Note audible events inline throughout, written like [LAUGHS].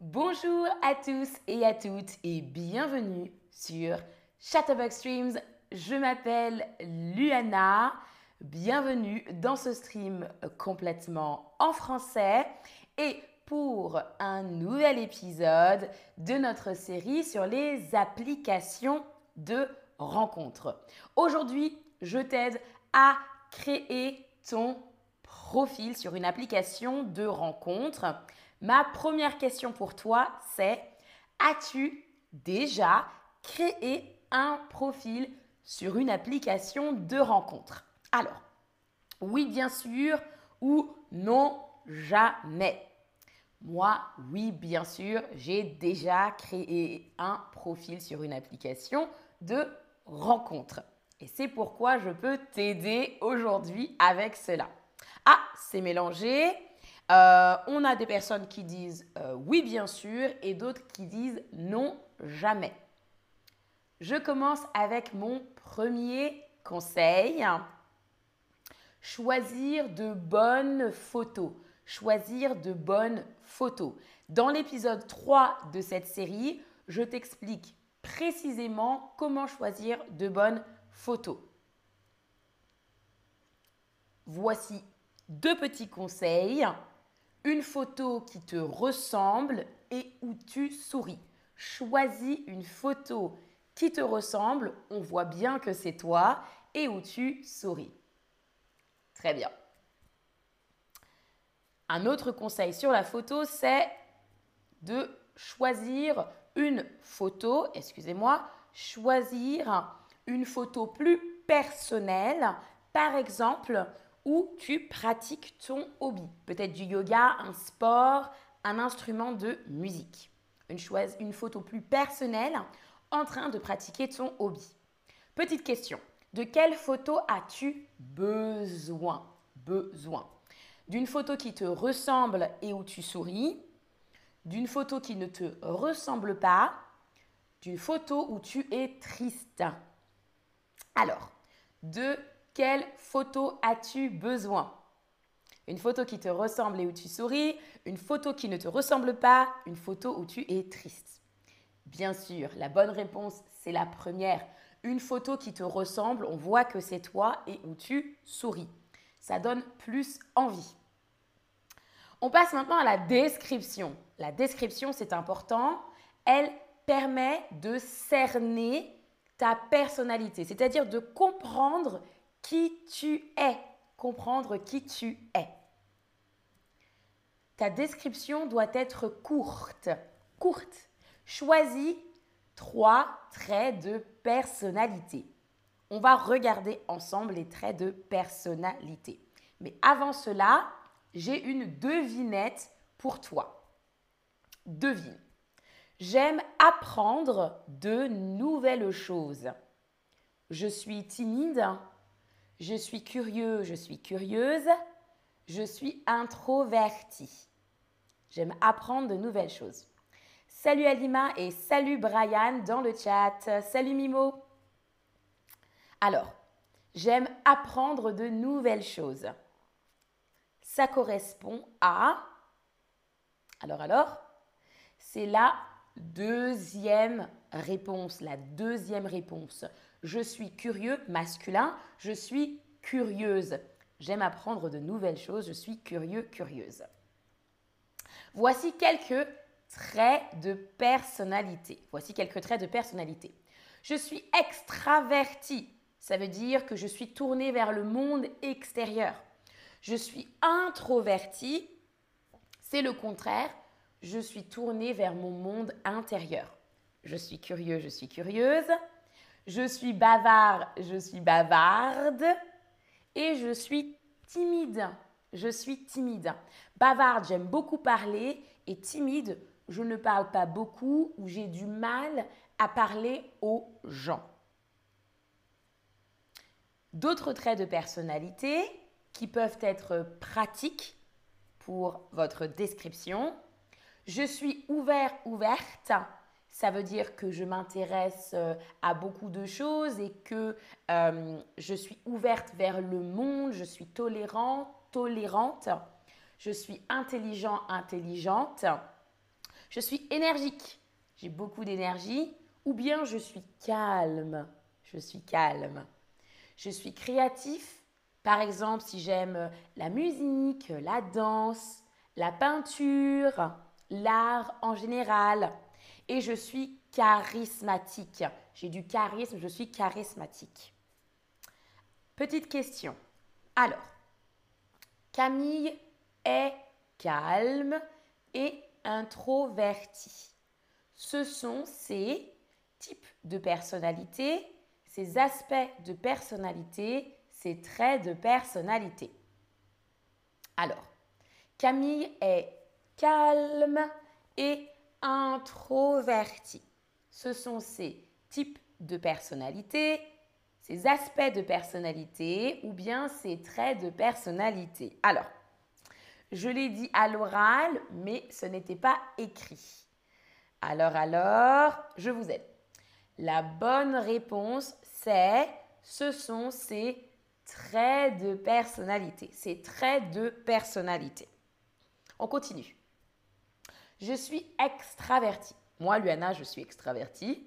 Bonjour à tous et à toutes et bienvenue sur Chatterbox Streams. Je m'appelle Luana. Bienvenue dans ce stream complètement en français et pour un nouvel épisode de notre série sur les applications de rencontres. Aujourd'hui, je t'aide à créer ton profil sur une application de rencontre. Ma première question pour toi, c'est as-tu déjà créé un profil sur une application de rencontre? Alors, oui bien sûr ou non jamais. Moi, oui bien sûr, j'ai déjà créé un profil sur une application de rencontre. Et c'est pourquoi je peux t'aider aujourd'hui avec cela. Ah, c'est mélangé. Euh, on a des personnes qui disent euh, oui bien sûr et d'autres qui disent non jamais. Je commence avec mon premier conseil. Choisir de bonnes photos. Choisir de bonnes photos. Dans l'épisode 3 de cette série, je t'explique précisément comment choisir de bonnes photos. Voici deux petits conseils. Une photo qui te ressemble et où tu souris. Choisis une photo qui te ressemble, on voit bien que c'est toi, et où tu souris. Très bien. Un autre conseil sur la photo, c'est de choisir une photo, excusez-moi, choisir une photo plus personnelle, par exemple, où tu pratiques ton hobby. Peut-être du yoga, un sport, un instrument de musique. Une, une photo plus personnelle en train de pratiquer ton hobby. Petite question, de quelle photo as-tu besoin? Besoin. D'une photo qui te ressemble et où tu souris, d'une photo qui ne te ressemble pas, d'une photo où tu es triste. Alors, de quelle photo as-tu besoin? Une photo qui te ressemble et où tu souris, une photo qui ne te ressemble pas, une photo où tu es triste. Bien sûr, la bonne réponse, c'est la première. Une photo qui te ressemble, on voit que c'est toi et où tu souris. Ça donne plus envie. On passe maintenant à la description. La description, c'est important. Elle permet de cerner ta personnalité, c'est-à-dire de comprendre qui tu es. Comprendre qui tu es. Ta description doit être courte. Courte. Choisis trois traits de personnalité. On va regarder ensemble les traits de personnalité. Mais avant cela, j'ai une devinette pour toi. Devine. J'aime apprendre de nouvelles choses. Je suis timide. Je suis curieux, je suis curieuse. Je suis introvertie. J'aime apprendre de nouvelles choses. Salut Alima et salut Brian dans le chat. Salut Mimo. Alors, j'aime apprendre de nouvelles choses. Ça correspond à... Alors alors, c'est la deuxième réponse. La deuxième réponse. Je suis curieux, masculin. Je suis curieuse. J'aime apprendre de nouvelles choses. Je suis curieux, curieuse. Voici quelques traits de personnalité. Voici quelques traits de personnalité. Je suis extraverti. Ça veut dire que je suis tournée vers le monde extérieur. Je suis introverti. C'est le contraire. Je suis tournée vers mon monde intérieur. Je suis curieux, je suis curieuse. Je suis bavard, je suis bavarde. Et je suis timide. Je suis timide. Bavarde, j'aime beaucoup parler. Et timide, je ne parle pas beaucoup ou j'ai du mal à parler aux gens. D'autres traits de personnalité qui peuvent être pratiques pour votre description. Je suis ouvert, ouverte. Ça veut dire que je m'intéresse euh, à beaucoup de choses et que euh, je suis ouverte vers le monde, je suis tolérant, tolérante, je suis intelligent, intelligente. Je suis énergique. J'ai beaucoup d'énergie. Ou bien je suis calme. Je suis calme. Je suis créatif. Par exemple, si j'aime la musique, la danse, la peinture, l'art en général. Et je suis charismatique. J'ai du charisme, je suis charismatique. Petite question. Alors, Camille est calme et introvertie. Ce sont ces types de personnalité, ces aspects de personnalité, ces traits de personnalité. Alors, Camille est calme et introvertie. Ce sont ces types de personnalité, ces aspects de personnalité ou bien ces traits de personnalité. Alors, je l'ai dit à l'oral, mais ce n'était pas écrit. Alors, alors, je vous aide. La bonne réponse, c'est ce sont ces traits de personnalité. Ces traits de personnalité. On continue. Je suis extravertie. Moi, Luana, je suis extravertie.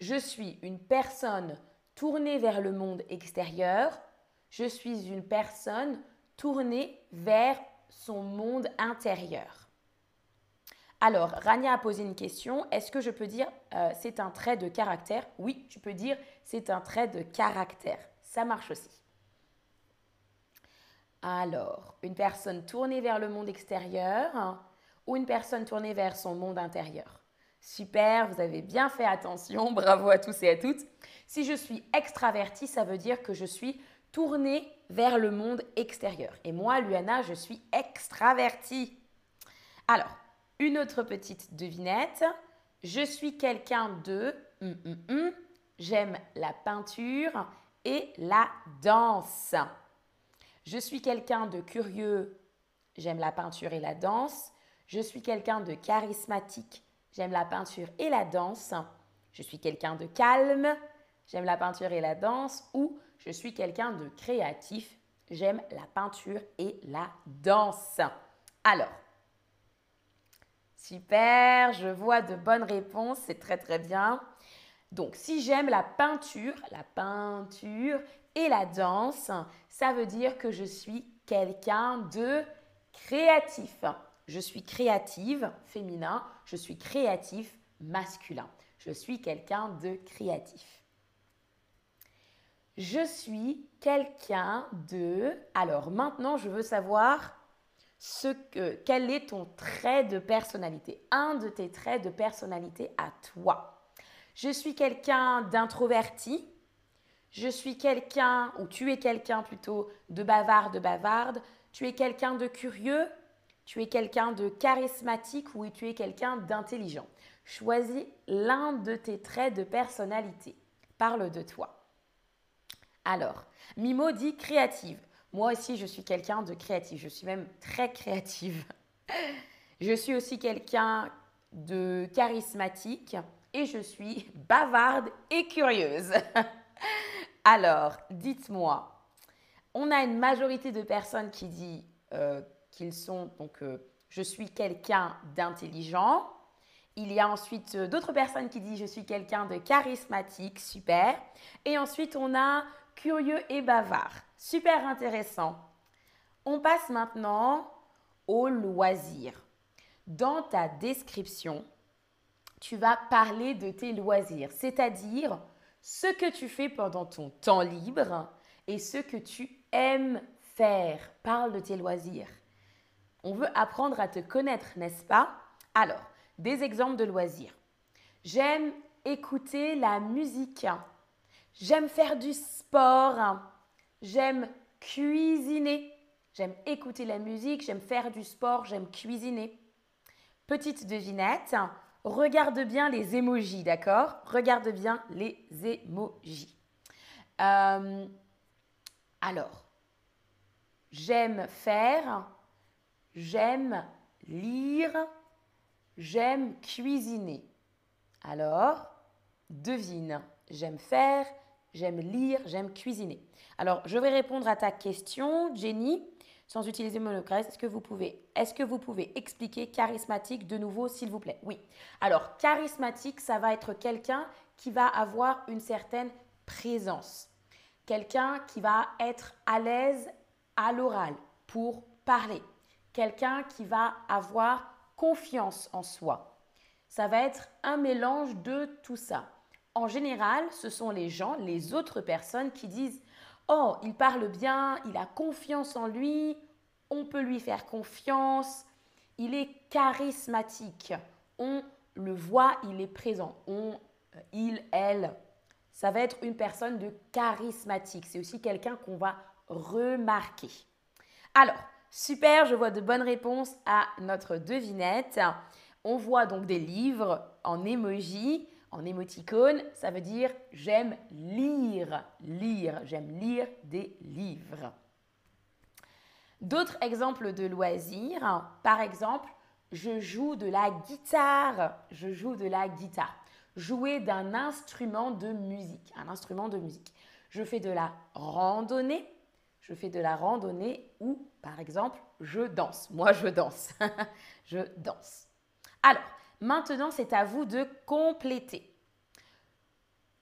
Je suis une personne tournée vers le monde extérieur. Je suis une personne tournée vers son monde intérieur. Alors, Rania a posé une question. Est-ce que je peux dire euh, c'est un trait de caractère? Oui, tu peux dire c'est un trait de caractère. Ça marche aussi. Alors, une personne tournée vers le monde extérieur ou une personne tournée vers son monde intérieur Super, vous avez bien fait attention, [LAUGHS] bravo à tous et à toutes. Si je suis extravertie, ça veut dire que je suis tournée vers le monde extérieur. Et moi, Luana, je suis extravertie. Alors, une autre petite devinette. Je suis quelqu'un de... Hum, hum, hum. J'aime la peinture et la danse. Je suis quelqu'un de curieux. J'aime la peinture et la danse. Je suis quelqu'un de charismatique. J'aime la peinture et la danse. Je suis quelqu'un de calme. J'aime la peinture et la danse. Ou je suis quelqu'un de créatif. J'aime la peinture et la danse. Alors, super, je vois de bonnes réponses, c'est très très bien. Donc, si j'aime la peinture, la peinture et la danse, ça veut dire que je suis quelqu'un de créatif. Je suis créative, féminin. Je suis créatif, masculin. Je suis quelqu'un de créatif. Je suis quelqu'un de... Alors maintenant, je veux savoir ce que, quel est ton trait de personnalité, un de tes traits de personnalité à toi. Je suis quelqu'un d'introverti, je suis quelqu'un, ou tu es quelqu'un plutôt de bavard, de bavarde, tu es quelqu'un de curieux, tu es quelqu'un de charismatique ou tu es quelqu'un d'intelligent. Choisis l'un de tes traits de personnalité. Parle de toi. Alors, Mimo dit créative. Moi aussi, je suis quelqu'un de créatif. Je suis même très créative. [LAUGHS] Je suis aussi quelqu'un de charismatique et je suis bavarde et curieuse. [LAUGHS] Alors, dites-moi, on a une majorité de personnes qui disent euh, qu'ils sont, donc, euh, je suis quelqu'un d'intelligent. Il y a ensuite euh, d'autres personnes qui disent je suis quelqu'un de charismatique, super. Et ensuite, on a curieux et bavard. Super intéressant. On passe maintenant au loisir. Dans ta description, tu vas parler de tes loisirs, c'est-à-dire ce que tu fais pendant ton temps libre et ce que tu aimes faire. Parle de tes loisirs. On veut apprendre à te connaître, n'est-ce pas? Alors, des exemples de loisirs. J'aime écouter la musique. J'aime faire du sport. J'aime cuisiner. J'aime écouter la musique, j'aime faire du sport, j'aime cuisiner. Petite devinette, regarde bien les émojis, d'accord? Regarde bien les émojis. Euh, alors, j'aime faire, j'aime lire, j'aime cuisiner. Alors, devine, j'aime faire, j'aime lire, j'aime cuisiner. Alors, je vais répondre à ta question, Jenny. sans utiliser monocrèse. Est-ce que vous pouvez, est-ce que vous pouvez expliquer charismatique de nouveau, s'il vous plaît? Oui. Alors, charismatique, ça va être quelqu'un qui va avoir une certaine présence. Quelqu'un qui va être à l'aise à l'oral pour parler. Quelqu'un qui va avoir confiance en soi. Ça va être un mélange de tout ça. En général, ce sont les gens, les autres personnes qui disent Oh, il parle bien, il a confiance en lui, on peut lui faire confiance, il est charismatique, on le voit, il est présent, on, euh, il, elle. Ça va être une personne de charismatique. C'est aussi quelqu'un qu'on va remarquer. Alors, super, je vois de bonnes réponses à notre devinette. On voit donc des livres en emoji. En émoticône, ça veut dire j'aime lire, lire, j'aime lire des livres. D'autres exemples de loisirs, par exemple, je joue de la guitare, je joue de la guitare. Jouer d'un instrument de musique, un instrument de musique. Je fais de la randonnée, je fais de la randonnée ou, par exemple, je danse. Moi, je danse. [LAUGHS] je danse. Alors, Maintenant, c'est à vous de compléter.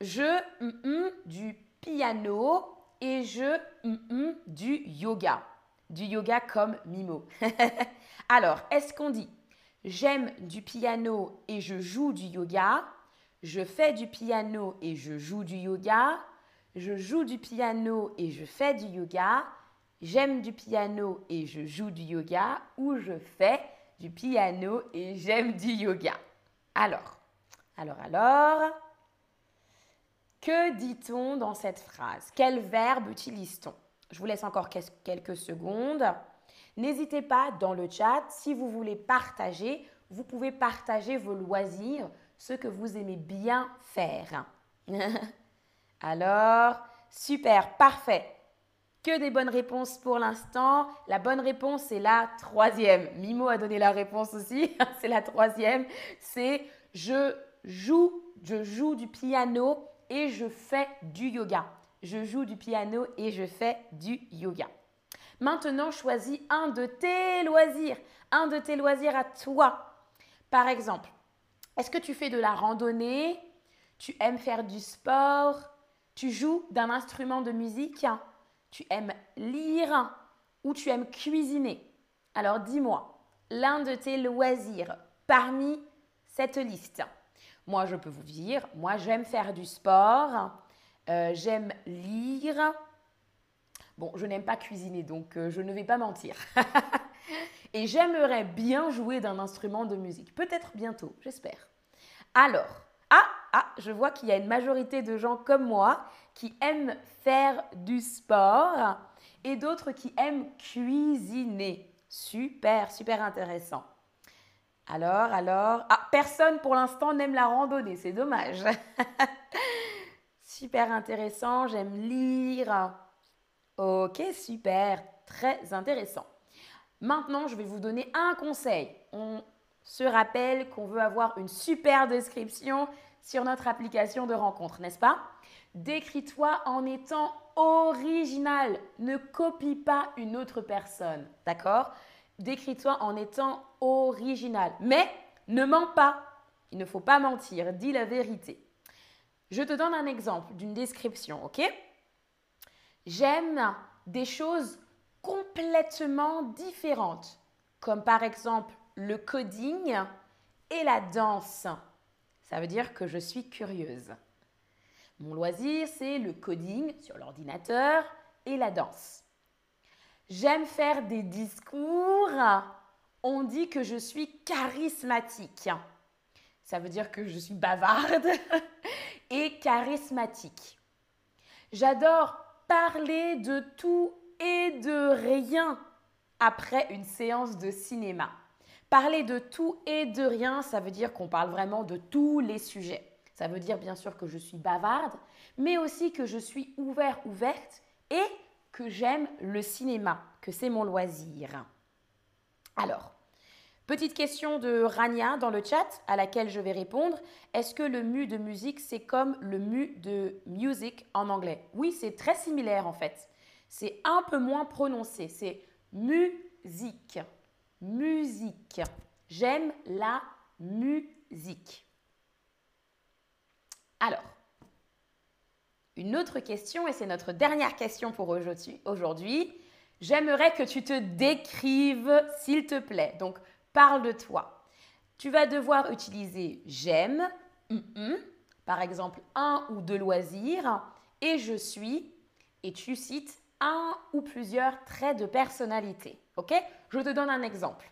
Je mm, du piano et je mm, du yoga. Du yoga comme Mimo. [LAUGHS] Alors, est-ce qu'on dit j'aime du piano et je joue du yoga? Je fais du piano et je joue du yoga Je joue du piano et je fais du yoga J'aime du piano et je joue du yoga ou je fais du piano et j'aime du yoga. Alors, alors, alors, que dit-on dans cette phrase? Quel verbe utilise-t-on? Je vous laisse encore quelques secondes. N'hésitez pas dans le chat, si vous voulez partager, vous pouvez partager vos loisirs, ce que vous aimez bien faire. [LAUGHS] Alors, super, parfait que des bonnes réponses pour l'instant. La bonne réponse, c'est la troisième. Mimo a donné la réponse aussi. [LAUGHS] c'est la troisième. C'est je joue, je joue du piano et je fais du yoga. Je joue du piano et je fais du yoga. Maintenant, choisis un de tes loisirs, un de tes loisirs à toi. Par exemple, est-ce que tu fais de la randonnée? Tu aimes faire du sport? Tu joues d'un instrument de musique tu aimes lire ou tu aimes cuisiner. Alors dis-moi, l'un de tes loisirs parmi cette liste? Moi, je peux vous dire, moi, j'aime faire du sport, euh, j'aime lire. Bon, je n'aime pas cuisiner, donc euh, je ne vais pas mentir. [LAUGHS] Et j'aimerais bien jouer d'un instrument de musique. Peut-être bientôt, j'espère. Alors, ah, ah, je vois qu'il y a une majorité de gens comme moi qui aiment faire du sport et d'autres qui aiment cuisiner. Super, super intéressant. Alors, alors, ah, personne pour l'instant n'aime la randonnée, c'est dommage. [LAUGHS] super intéressant, j'aime lire. Ok, super, très intéressant. Maintenant, je vais vous donner un conseil. On se rappelle qu'on veut avoir une super description sur notre application de rencontre, n'est-ce pas? Décris-toi en étant original. Ne copie pas une autre personne, d'accord? Décris-toi en étant original. Mais ne mens pas. Il ne faut pas mentir. Dis la vérité. Je te donne un exemple d'une description, ok? J'aime des choses complètement différentes, comme par exemple le coding et la danse. Ça veut dire que je suis curieuse. Mon loisir, c'est le coding sur l'ordinateur et la danse. J'aime faire des discours. On dit que je suis charismatique. Ça veut dire que je suis bavarde [LAUGHS] et charismatique. J'adore parler de tout et de rien après une séance de cinéma. Parler de tout et de rien, ça veut dire qu'on parle vraiment de tous les sujets. Ça veut dire bien sûr que je suis bavarde, mais aussi que je suis ouvert, ouverte et que j'aime le cinéma, que c'est mon loisir. Alors, petite question de Rania dans le chat à laquelle je vais répondre. Est-ce que le mu de musique, c'est comme le mu de music en anglais? Oui, c'est très similaire en fait. C'est un peu moins prononcé. C'est musique. Musique. J'aime la musique. Alors, une autre question, et c'est notre dernière question pour aujourd'hui. J'aimerais que tu te décrives, s'il te plaît. Donc, parle de toi. Tu vas devoir utiliser j'aime, par exemple un ou deux loisirs, et je suis, et tu cites un ou plusieurs traits de personnalité. Ok? Je te donne un exemple.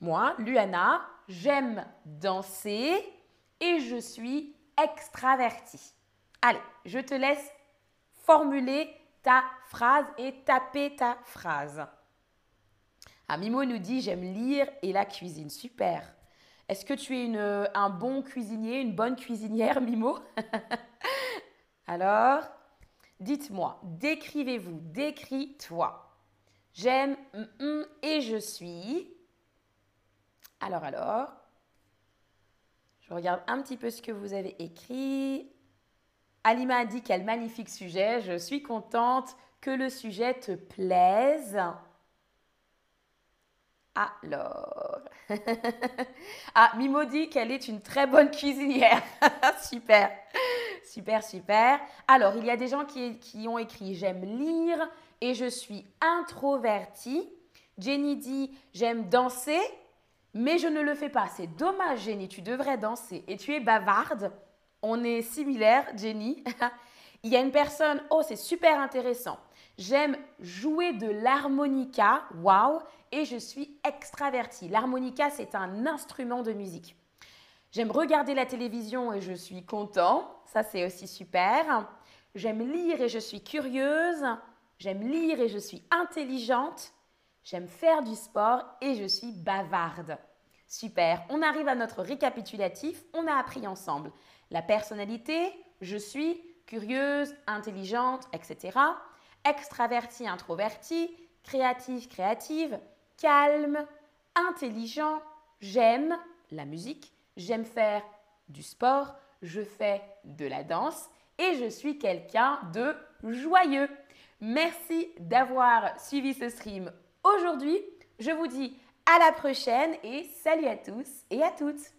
Moi, Luana, j'aime danser et je suis extravertie. Allez, je te laisse formuler ta phrase et taper ta phrase. Ah, Mimo nous dit j'aime lire et la cuisine. Super. Est-ce que tu es un bon cuisinier, une bonne cuisinière, Mimo? [LAUGHS] Alors, dites-moi, décrivez-vous, décris-toi. J'aime et je suis. Alors, alors, je regarde un petit peu ce que vous avez écrit. Alima a dit quel magnifique sujet. Je suis contente que le sujet te plaise. Alors. [LAUGHS] ah, Mimo dit qu'elle est une très bonne cuisinière. [LAUGHS] super. Super, super. Alors, il y a des gens qui, qui ont écrit J'aime lire et je suis introvertie. Jenny dit J'aime danser, mais je ne le fais pas. C'est dommage, Jenny, tu devrais danser. Et tu es bavarde. On est similaires, Jenny. [LAUGHS] Il y a une personne, oh, c'est super intéressant. J'aime jouer de l'harmonica, waouh, et je suis extravertie. L'harmonica, c'est un instrument de musique. J'aime regarder la télévision et je suis content, ça c'est aussi super. J'aime lire et je suis curieuse. J'aime lire et je suis intelligente. J'aime faire du sport et je suis bavarde. Super, on arrive à notre récapitulatif, on a appris ensemble la personnalité, je suis curieuse, intelligente, etc. Extraverti, introverti, créatif, créative, calme, intelligent, j'aime la musique, j'aime faire du sport, je fais de la danse et je suis quelqu'un de joyeux. Merci d'avoir suivi ce stream aujourd'hui. Je vous dis à la prochaine et salut à tous et à toutes.